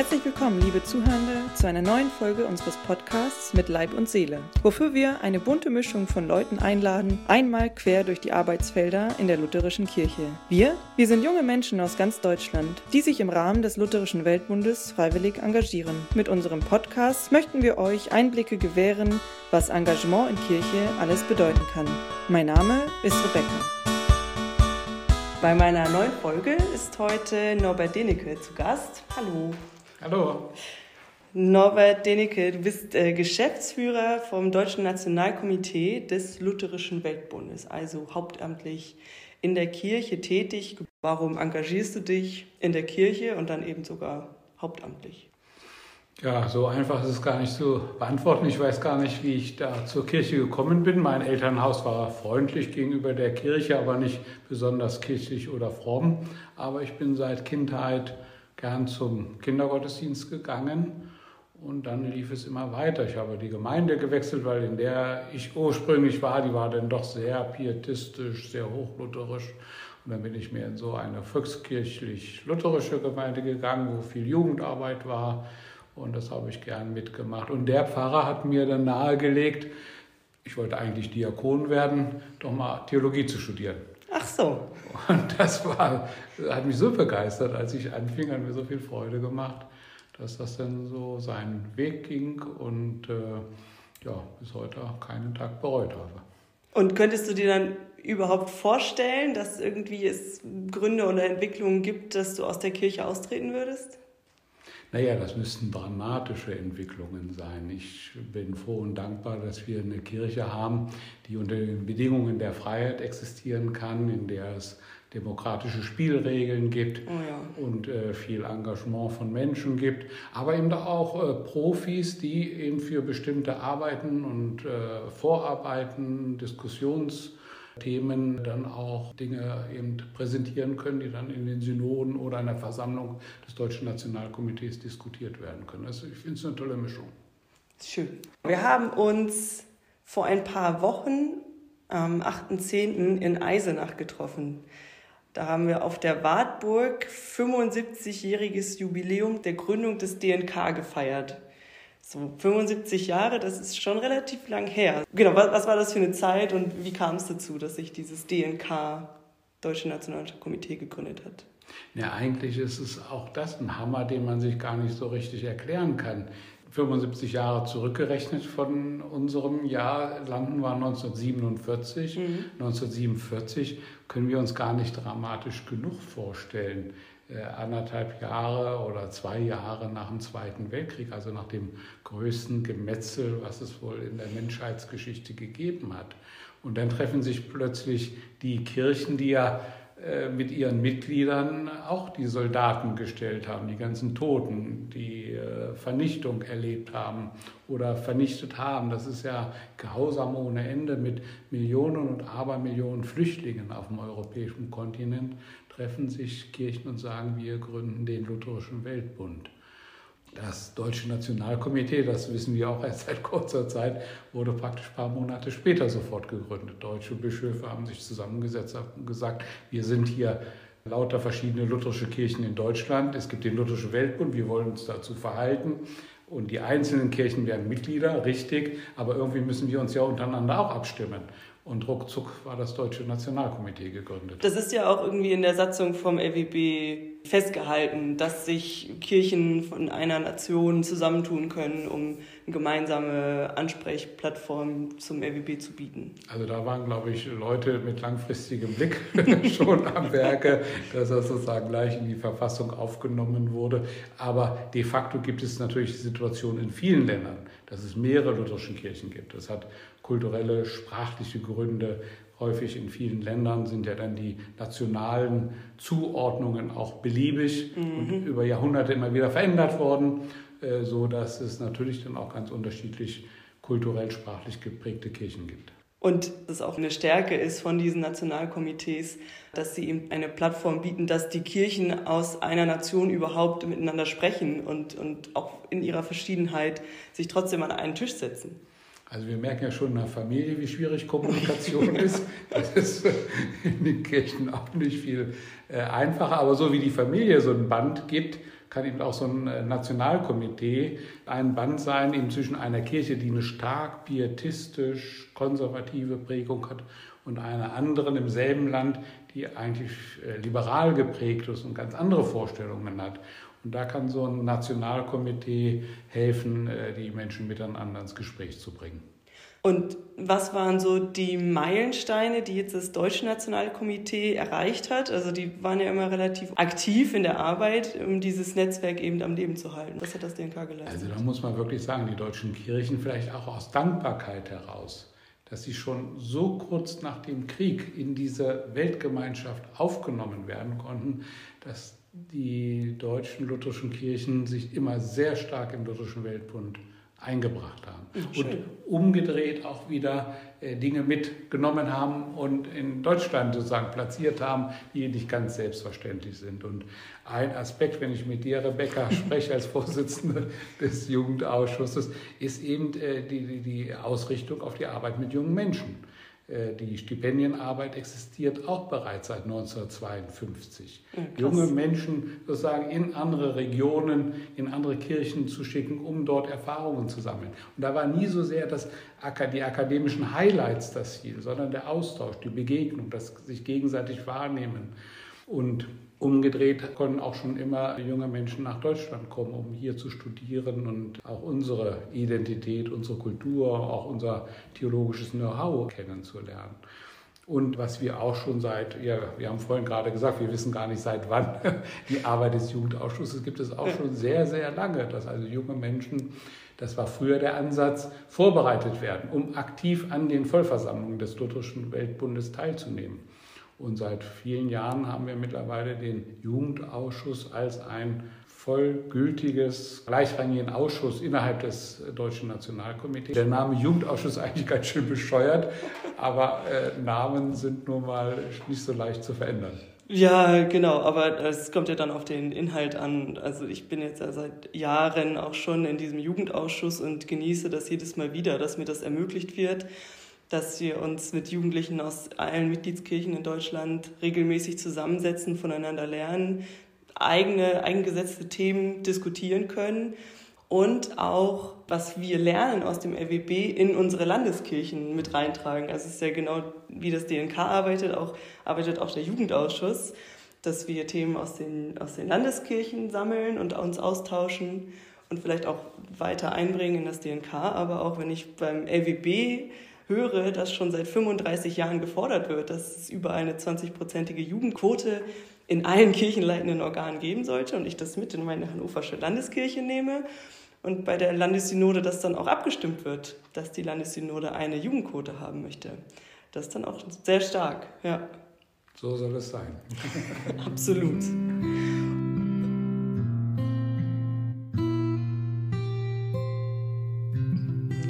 Herzlich willkommen, liebe Zuhörende, zu einer neuen Folge unseres Podcasts mit Leib und Seele, wofür wir eine bunte Mischung von Leuten einladen, einmal quer durch die Arbeitsfelder in der lutherischen Kirche. Wir, wir sind junge Menschen aus ganz Deutschland, die sich im Rahmen des Lutherischen Weltbundes freiwillig engagieren. Mit unserem Podcast möchten wir euch Einblicke gewähren, was Engagement in Kirche alles bedeuten kann. Mein Name ist Rebecca. Bei meiner neuen Folge ist heute Norbert Denecke zu Gast. Hallo. Hallo. Norbert Denecke, du bist äh, Geschäftsführer vom Deutschen Nationalkomitee des Lutherischen Weltbundes, also hauptamtlich in der Kirche tätig. Warum engagierst du dich in der Kirche und dann eben sogar hauptamtlich? Ja, so einfach ist es gar nicht zu beantworten. Ich weiß gar nicht, wie ich da zur Kirche gekommen bin. Mein Elternhaus war freundlich gegenüber der Kirche, aber nicht besonders kirchlich oder fromm. Aber ich bin seit Kindheit gern zum Kindergottesdienst gegangen und dann lief es immer weiter. Ich habe die Gemeinde gewechselt, weil in der ich ursprünglich war, die war dann doch sehr pietistisch, sehr hochlutherisch. Und dann bin ich mehr in so eine volkskirchlich-lutherische Gemeinde gegangen, wo viel Jugendarbeit war und das habe ich gern mitgemacht. Und der Pfarrer hat mir dann nahegelegt, ich wollte eigentlich Diakon werden, doch mal Theologie zu studieren. Ach so. Und das war, hat mich so begeistert, als ich anfing, hat mir so viel Freude gemacht, dass das dann so seinen Weg ging und äh, ja, bis heute auch keinen Tag bereut habe. Und könntest du dir dann überhaupt vorstellen, dass irgendwie es Gründe oder Entwicklungen gibt, dass du aus der Kirche austreten würdest? Naja, das müssten dramatische Entwicklungen sein. Ich bin froh und dankbar, dass wir eine Kirche haben, die unter den Bedingungen der Freiheit existieren kann, in der es demokratische Spielregeln gibt oh ja. und äh, viel Engagement von Menschen gibt, aber eben auch äh, Profis, die eben für bestimmte Arbeiten und äh, Vorarbeiten, Diskussions Themen dann auch Dinge eben präsentieren können, die dann in den Synoden oder in der Versammlung des Deutschen Nationalkomitees diskutiert werden können. Also ich finde es eine tolle Mischung. Schön. Wir haben uns vor ein paar Wochen am 8.10. in Eisenach getroffen. Da haben wir auf der Wartburg 75-jähriges Jubiläum der Gründung des DNK gefeiert. So 75 Jahre, das ist schon relativ lang her. Genau, was, was war das für eine Zeit und wie kam es dazu, dass sich dieses DNK, Deutsche Nationalkomitee, gegründet hat? Ja, eigentlich ist es auch das ein Hammer, den man sich gar nicht so richtig erklären kann. 75 Jahre zurückgerechnet von unserem Jahr landen wir 1947. Mhm. 1947 können wir uns gar nicht dramatisch genug vorstellen. Äh, anderthalb Jahre oder zwei Jahre nach dem Zweiten Weltkrieg, also nach dem größten Gemetzel, was es wohl in der Menschheitsgeschichte gegeben hat. Und dann treffen sich plötzlich die Kirchen, die ja äh, mit ihren Mitgliedern auch die Soldaten gestellt haben, die ganzen Toten, die äh, Vernichtung erlebt haben oder vernichtet haben. Das ist ja grausam ohne Ende mit Millionen und Abermillionen Flüchtlingen auf dem europäischen Kontinent treffen sich Kirchen und sagen, wir gründen den Lutherischen Weltbund. Das Deutsche Nationalkomitee, das wissen wir auch erst seit kurzer Zeit, wurde praktisch ein paar Monate später sofort gegründet. Deutsche Bischöfe haben sich zusammengesetzt und gesagt, wir sind hier lauter verschiedene lutherische Kirchen in Deutschland. Es gibt den Lutherischen Weltbund, wir wollen uns dazu verhalten. Und die einzelnen Kirchen werden Mitglieder, richtig, aber irgendwie müssen wir uns ja untereinander auch abstimmen. Und ruckzuck war das Deutsche Nationalkomitee gegründet. Das ist ja auch irgendwie in der Satzung vom LWB festgehalten, dass sich Kirchen von einer Nation zusammentun können, um eine gemeinsame Ansprechplattform zum LWB zu bieten. Also da waren, glaube ich, Leute mit langfristigem Blick schon am Werke, dass das sozusagen gleich in die Verfassung aufgenommen wurde. Aber de facto gibt es natürlich die Situation in vielen Ländern, dass es mehrere lutherische Kirchen gibt. Das hat kulturelle, sprachliche Gründe. Häufig in vielen Ländern sind ja dann die nationalen Zuordnungen auch beliebig mhm. und über Jahrhunderte immer wieder verändert worden, äh, so dass es natürlich dann auch ganz unterschiedlich kulturell, sprachlich geprägte Kirchen gibt. Und das auch eine Stärke ist von diesen Nationalkomitees, dass sie eben eine Plattform bieten, dass die Kirchen aus einer Nation überhaupt miteinander sprechen und, und auch in ihrer Verschiedenheit sich trotzdem an einen Tisch setzen. Also wir merken ja schon in der Familie, wie schwierig Kommunikation ist. Das ist in den Kirchen auch nicht viel äh, einfacher. Aber so wie die Familie so ein Band gibt, kann eben auch so ein äh, Nationalkomitee ein Band sein, eben zwischen einer Kirche, die eine stark pietistisch konservative Prägung hat, und einer anderen im selben Land, die eigentlich äh, liberal geprägt ist und ganz andere Vorstellungen hat. Und da kann so ein Nationalkomitee helfen, äh, die Menschen miteinander ins Gespräch zu bringen. Und was waren so die Meilensteine, die jetzt das Deutsche Nationalkomitee erreicht hat? Also die waren ja immer relativ aktiv in der Arbeit, um dieses Netzwerk eben am Leben zu halten. Was hat das DNK geleistet? Also da muss man wirklich sagen, die deutschen Kirchen vielleicht auch aus Dankbarkeit heraus, dass sie schon so kurz nach dem Krieg in diese Weltgemeinschaft aufgenommen werden konnten, dass die deutschen lutherischen Kirchen sich immer sehr stark im Lutherischen Weltbund eingebracht haben. Ja, und umgedreht auch wieder äh, Dinge mitgenommen haben und in Deutschland sozusagen platziert haben, die nicht ganz selbstverständlich sind. Und ein Aspekt, wenn ich mit dir, Rebecca, spreche als Vorsitzende des Jugendausschusses, ist eben äh, die, die Ausrichtung auf die Arbeit mit jungen Menschen. Äh, die Stipendienarbeit existiert auch bereits seit 1952. Ja, Junge Menschen sozusagen in andere Regionen, in andere Kirchen zu schicken, um dort Erfahrungen zu sammeln. Und da war nie so sehr das, die akademischen Highlights das Ziel, sondern der Austausch, die Begegnung, das sich gegenseitig wahrnehmen. Und Umgedreht konnten auch schon immer junge Menschen nach Deutschland kommen, um hier zu studieren und auch unsere Identität, unsere Kultur, auch unser theologisches Know-how kennenzulernen. Und was wir auch schon seit, ja, wir haben vorhin gerade gesagt, wir wissen gar nicht seit wann die Arbeit des Jugendausschusses gibt es auch schon sehr, sehr lange, dass also junge Menschen, das war früher der Ansatz, vorbereitet werden, um aktiv an den Vollversammlungen des Lutherischen Weltbundes teilzunehmen. Und seit vielen Jahren haben wir mittlerweile den Jugendausschuss als ein vollgültiges, gleichrangigen Ausschuss innerhalb des Deutschen Nationalkomitees. Der Name Jugendausschuss ist eigentlich ganz schön bescheuert, aber äh, Namen sind nun mal nicht so leicht zu verändern. Ja, genau, aber es kommt ja dann auf den Inhalt an. Also ich bin jetzt ja seit Jahren auch schon in diesem Jugendausschuss und genieße das jedes Mal wieder, dass mir das ermöglicht wird dass wir uns mit Jugendlichen aus allen Mitgliedskirchen in Deutschland regelmäßig zusammensetzen, voneinander lernen, eigene, eingesetzte Themen diskutieren können und auch, was wir lernen aus dem RWB, in unsere Landeskirchen mit reintragen. Also es ist ja genau, wie das DNK arbeitet, auch, arbeitet auch der Jugendausschuss, dass wir Themen aus den, aus den Landeskirchen sammeln und uns austauschen und vielleicht auch weiter einbringen in das DNK. Aber auch wenn ich beim RWB höre, dass schon seit 35 Jahren gefordert wird, dass es über eine 20-prozentige Jugendquote in allen kirchenleitenden Organen geben sollte und ich das mit in meine hannoversche Landeskirche nehme und bei der Landessynode das dann auch abgestimmt wird, dass die Landessynode eine Jugendquote haben möchte. Das ist dann auch sehr stark, ja. So soll es sein. Absolut.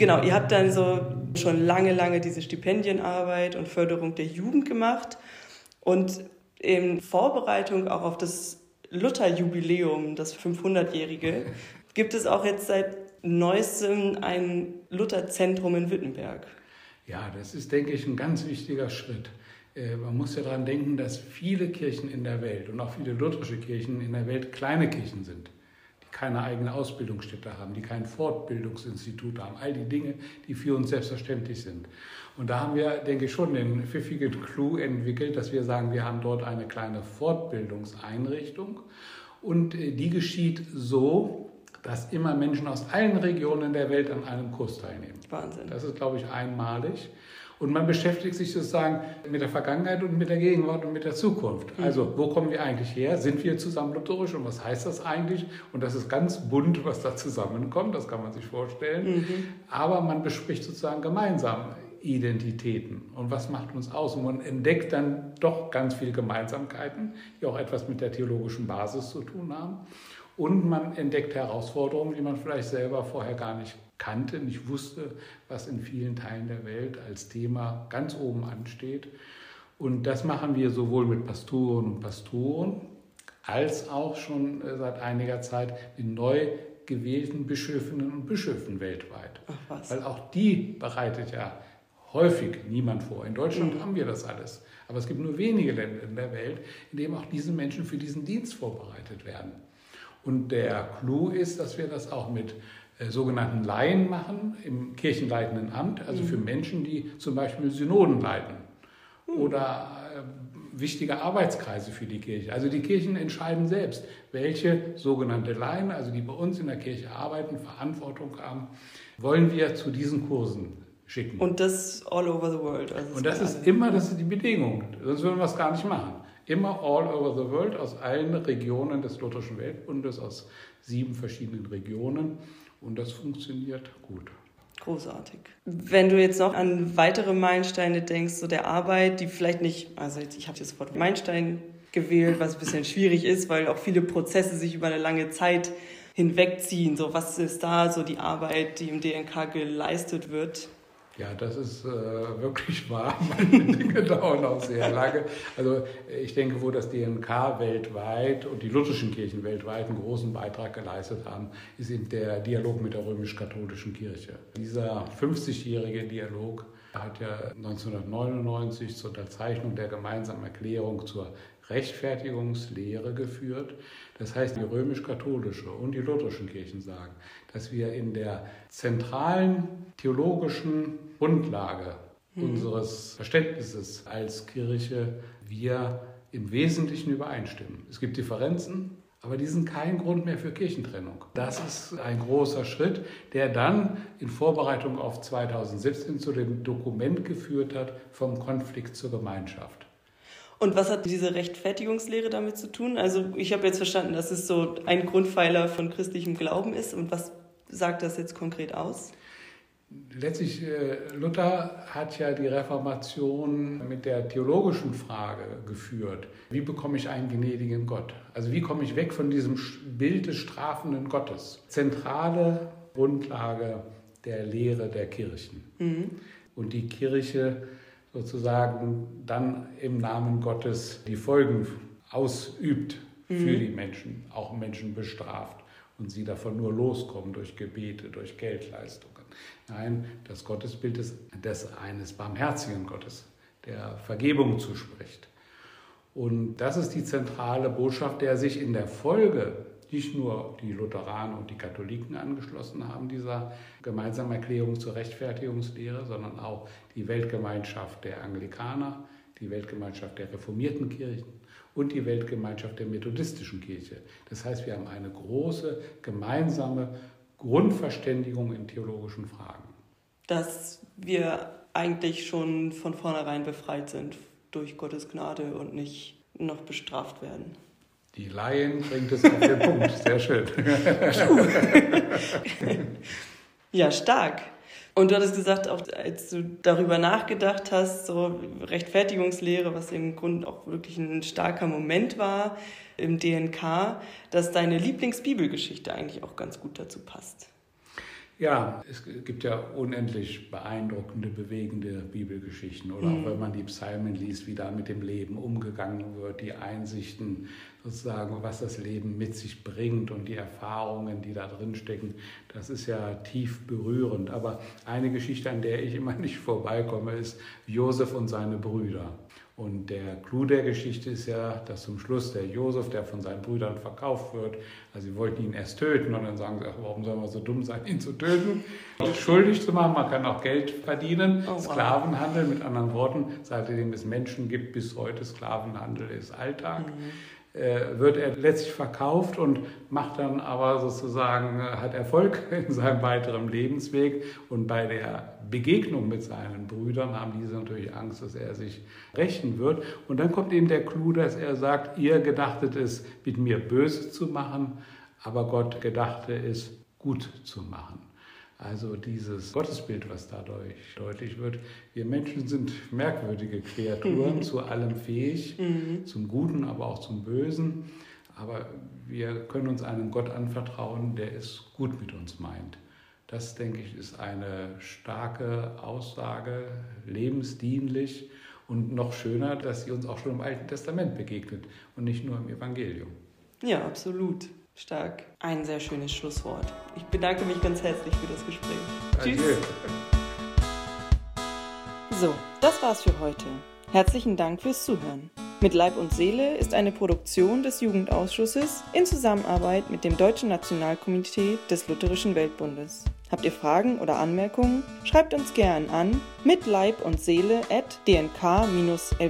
Genau, ihr habt dann so schon lange, lange diese Stipendienarbeit und Förderung der Jugend gemacht und in Vorbereitung auch auf das Lutherjubiläum, das 500-jährige, gibt es auch jetzt seit neuestem ein Lutherzentrum in Wittenberg. Ja, das ist, denke ich, ein ganz wichtiger Schritt. Äh, man muss ja daran denken, dass viele Kirchen in der Welt und auch viele lutherische Kirchen in der Welt kleine Kirchen sind keine eigene Ausbildungsstätte haben, die kein Fortbildungsinstitut haben. All die Dinge, die für uns selbstverständlich sind. Und da haben wir, denke ich, schon den pfiffigen Clou entwickelt, dass wir sagen, wir haben dort eine kleine Fortbildungseinrichtung. Und äh, die geschieht so, dass immer Menschen aus allen Regionen der Welt an einem Kurs teilnehmen. Wahnsinn. Das ist, glaube ich, einmalig. Und man beschäftigt sich sozusagen mit der Vergangenheit und mit der Gegenwart und mit der Zukunft. Mhm. Also, wo kommen wir eigentlich her? Sind wir zusammen lutherisch und was heißt das eigentlich? Und das ist ganz bunt, was da zusammenkommt, das kann man sich vorstellen. Mhm. Aber man bespricht sozusagen gemeinsam Identitäten und was macht uns aus. Und man entdeckt dann doch ganz viele Gemeinsamkeiten, die auch etwas mit der theologischen Basis zu tun haben. Und man entdeckt Herausforderungen, die man vielleicht selber vorher gar nicht kannte, nicht wusste, was in vielen Teilen der Welt als Thema ganz oben ansteht. Und das machen wir sowohl mit Pastoren und Pastoren als auch schon äh, seit einiger Zeit mit neu gewählten Bischöfinnen und Bischöfen weltweit. Ach was. Weil auch die bereitet ja häufig niemand vor. In Deutschland Mhm. haben wir das alles. Aber es gibt nur wenige Länder in der Welt, in denen auch diese Menschen für diesen Dienst vorbereitet werden. Und der Clou ist, dass wir das auch mit sogenannten Laien machen, im kirchenleitenden Amt, also für Menschen, die zum Beispiel Synoden leiten oder äh, wichtige Arbeitskreise für die Kirche. Also die Kirchen entscheiden selbst, welche sogenannte Laien, also die bei uns in der Kirche arbeiten, Verantwortung haben, wollen wir zu diesen Kursen schicken. Und das all over the world. Also Und das ist immer das ist die Bedingung. Sonst würden wir es gar nicht machen. Immer all over the world, aus allen Regionen des Lutherischen Weltbundes, aus sieben verschiedenen Regionen. Und das funktioniert gut. Großartig. Wenn du jetzt noch an weitere Meilensteine denkst, so der Arbeit, die vielleicht nicht, also ich habe jetzt das Wort Meilenstein gewählt, was ein bisschen schwierig ist, weil auch viele Prozesse sich über eine lange Zeit hinwegziehen. So, was ist da so die Arbeit, die im DNK geleistet wird? Ja, das ist äh, wirklich wahr. Manche Dinge dauern auch sehr lange. Also ich denke, wo das DNK weltweit und die lutherschen Kirchen weltweit einen großen Beitrag geleistet haben, ist eben der Dialog mit der römisch-katholischen Kirche. Dieser 50-jährige Dialog hat ja 1999 zur Unterzeichnung der gemeinsamen Erklärung zur Rechtfertigungslehre geführt. Das heißt, die römisch-katholische und die lutherischen Kirchen sagen, dass wir in der zentralen theologischen Grundlage unseres Verständnisses als Kirche wir im Wesentlichen übereinstimmen. Es gibt Differenzen, aber die sind kein Grund mehr für Kirchentrennung. Das ist ein großer Schritt, der dann in Vorbereitung auf 2017 zu dem Dokument geführt hat vom Konflikt zur Gemeinschaft. Und was hat diese Rechtfertigungslehre damit zu tun? Also ich habe jetzt verstanden, dass es so ein Grundpfeiler von christlichem Glauben ist. Und was sagt das jetzt konkret aus? Letztlich, äh, Luther hat ja die Reformation mit der theologischen Frage geführt. Wie bekomme ich einen gnädigen Gott? Also wie komme ich weg von diesem Bild des strafenden Gottes? Zentrale Grundlage der Lehre der Kirchen. Und die Kirche sozusagen dann im Namen Gottes die Folgen ausübt für die Menschen, auch Menschen bestraft und sie davon nur loskommen durch Gebete, durch Geldleistungen. Nein, das Gottesbild ist das eines barmherzigen Gottes, der Vergebung zuspricht. Und das ist die zentrale Botschaft, der sich in der Folge nicht nur die Lutheranen und die Katholiken angeschlossen haben, dieser gemeinsamen Erklärung zur Rechtfertigungslehre, sondern auch die Weltgemeinschaft der Anglikaner, die Weltgemeinschaft der reformierten Kirchen und die Weltgemeinschaft der methodistischen Kirche. Das heißt, wir haben eine große gemeinsame Grundverständigung in theologischen Fragen. Dass wir eigentlich schon von vornherein befreit sind durch Gottes Gnade und nicht noch bestraft werden. Die Laien bringt es auf den Punkt. Sehr schön. Ja, stark. Und du hattest gesagt, auch als du darüber nachgedacht hast, so Rechtfertigungslehre, was im Grunde auch wirklich ein starker Moment war im DNK, dass deine Lieblingsbibelgeschichte eigentlich auch ganz gut dazu passt. Ja, es gibt ja unendlich beeindruckende, bewegende Bibelgeschichten. Oder auch wenn man die Psalmen liest, wie da mit dem Leben umgegangen wird, die Einsichten sozusagen, was das Leben mit sich bringt und die Erfahrungen, die da drin stecken, das ist ja tief berührend. Aber eine Geschichte, an der ich immer nicht vorbeikomme, ist Josef und seine Brüder. Und der Clou der Geschichte ist ja, dass zum Schluss der Josef, der von seinen Brüdern verkauft wird, also sie wollten ihn erst töten und dann sagen sie, ach, warum soll man so dumm sein, ihn zu töten? Schuldig zu machen, man kann auch Geld verdienen, Oh, wow. Sklavenhandel, mit anderen Worten, seitdem es Menschen gibt, bis heute Sklavenhandel ist Alltag. Äh, wird er letztlich verkauft und macht dann aber sozusagen, äh, hat Erfolg in seinem weiteren Lebensweg. Und bei der Begegnung mit seinen Brüdern haben diese natürlich Angst, dass er sich rächen wird. Und dann kommt eben der Clou, dass er sagt, ihr gedachtet es, mit mir böse zu machen, aber Gott gedachte es, gut zu machen. Also dieses Gottesbild, was dadurch deutlich wird. Wir Menschen sind merkwürdige Kreaturen, zu allem fähig, zum Guten, aber auch zum Bösen. Aber wir können uns einem Gott anvertrauen, der es gut mit uns meint. Das, denke ich, ist eine starke Aussage, lebensdienlich und noch schöner, dass sie uns auch schon im Alten Testament begegnet und nicht nur im Evangelium. Ja, absolut. Stark. Ein sehr schönes Schlusswort. Ich bedanke mich ganz herzlich für das Gespräch. Adieu. Tschüss. So, das war's für heute. Herzlichen Dank fürs Zuhören. Mit Leib und Seele ist eine Produktion des Jugendausschusses in Zusammenarbeit mit dem Deutschen Nationalkomitee des Lutherischen Weltbundes. Habt ihr Fragen oder Anmerkungen? Schreibt uns gern an mit Leib und Seele at dnk-lwb.de.